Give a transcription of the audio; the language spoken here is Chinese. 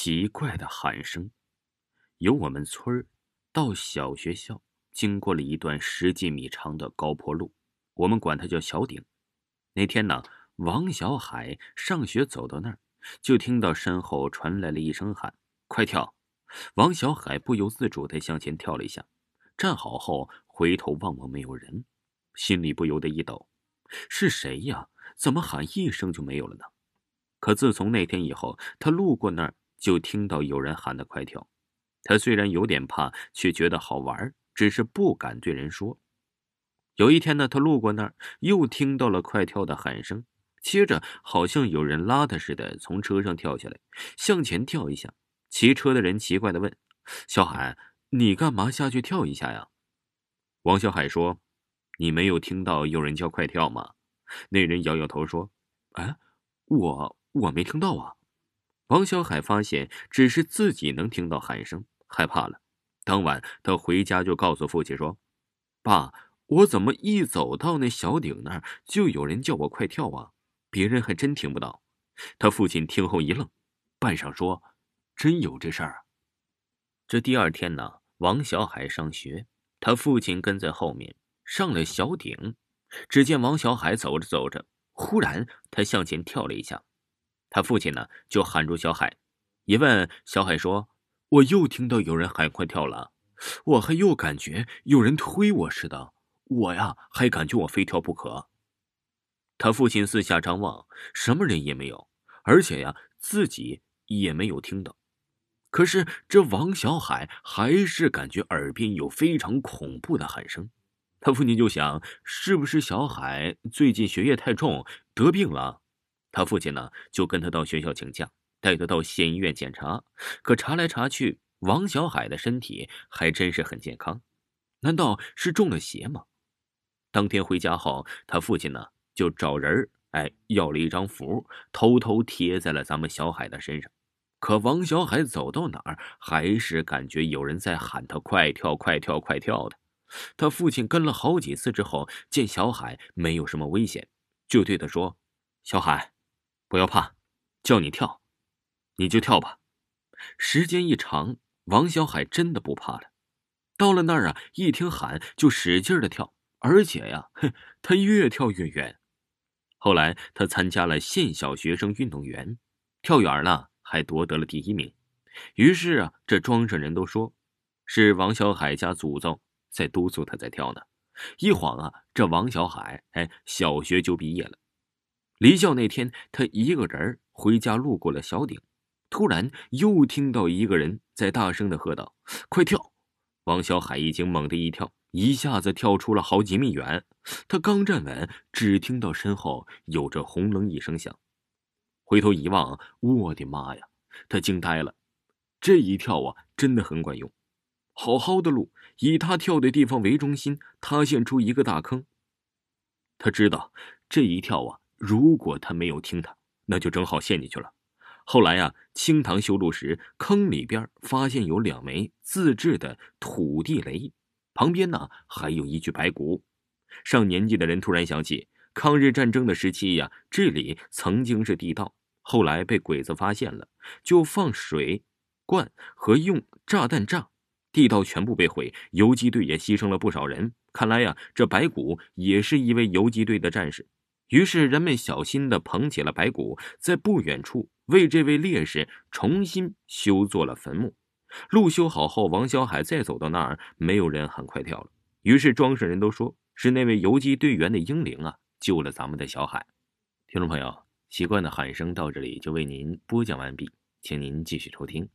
奇怪的喊声，由我们村儿到小学校，经过了一段十几米长的高坡路，我们管它叫小顶。那天呢，王小海上学走到那儿，就听到身后传来了一声喊：“快跳！”王小海不由自主地向前跳了一下，站好后回头望望没有人，心里不由得一抖：“是谁呀？怎么喊一声就没有了呢？”可自从那天以后，他路过那儿。就听到有人喊他快跳，他虽然有点怕，却觉得好玩，只是不敢对人说。有一天呢，他路过那儿，又听到了快跳的喊声，接着好像有人拉他似的，从车上跳下来，向前跳一下。骑车的人奇怪的问：“小海，你干嘛下去跳一下呀？”王小海说：“你没有听到有人叫快跳吗？”那人摇摇头说：“哎，我我没听到啊。”王小海发现只是自己能听到喊声，害怕了。当晚，他回家就告诉父亲说：“爸，我怎么一走到那小顶那儿，就有人叫我快跳啊？别人还真听不到。”他父亲听后一愣，半晌说：“真有这事儿？”这第二天呢，王小海上学，他父亲跟在后面上了小顶。只见王小海走着走着，忽然他向前跳了一下。他父亲呢，就喊住小海，一问小海说：“我又听到有人喊快跳了，我还又感觉有人推我似的，我呀还感觉我非跳不可。”他父亲四下张望，什么人也没有，而且呀自己也没有听到。可是这王小海还是感觉耳边有非常恐怖的喊声。他父亲就想，是不是小海最近学业太重，得病了？他父亲呢，就跟他到学校请假，带他到县医院检查。可查来查去，王小海的身体还真是很健康。难道是中了邪吗？当天回家后，他父亲呢就找人哎，要了一张符，偷偷贴在了咱们小海的身上。可王小海走到哪儿，还是感觉有人在喊他快跳、快跳、快跳的。他父亲跟了好几次之后，见小海没有什么危险，就对他说：“小海。”不要怕，叫你跳，你就跳吧。时间一长，王小海真的不怕了。到了那儿啊，一听喊就使劲的跳，而且呀，哼，他越跳越远。后来他参加了县小学生运动员，跳远了还夺得了第一名。于是啊，这庄上人都说，是王小海家祖宗在督促他在跳呢。一晃啊，这王小海哎，小学就毕业了。离校那天，他一个人回家，路过了小顶，突然又听到一个人在大声的喝道：“快跳！”王小海一惊，猛地一跳，一下子跳出了好几米远。他刚站稳，只听到身后有着轰隆一声响，回头一望，我的妈呀！他惊呆了。这一跳啊，真的很管用。好好的路，以他跳的地方为中心，塌陷出一个大坑。他知道这一跳啊。如果他没有听他，那就正好陷进去了。后来呀，清塘修路时，坑里边发现有两枚自制的土地雷，旁边呢还有一具白骨。上年纪的人突然想起，抗日战争的时期呀，这里曾经是地道，后来被鬼子发现了，就放水灌和用炸弹炸，地道全部被毁，游击队也牺牲了不少人。看来呀，这白骨也是一位游击队的战士。于是人们小心的捧起了白骨，在不远处为这位烈士重新修做了坟墓。路修好后，王小海再走到那儿，没有人喊快跳了。于是庄上人都说是那位游击队员的英灵啊，救了咱们的小海。听众朋友，习惯的喊声到这里就为您播讲完毕，请您继续收听。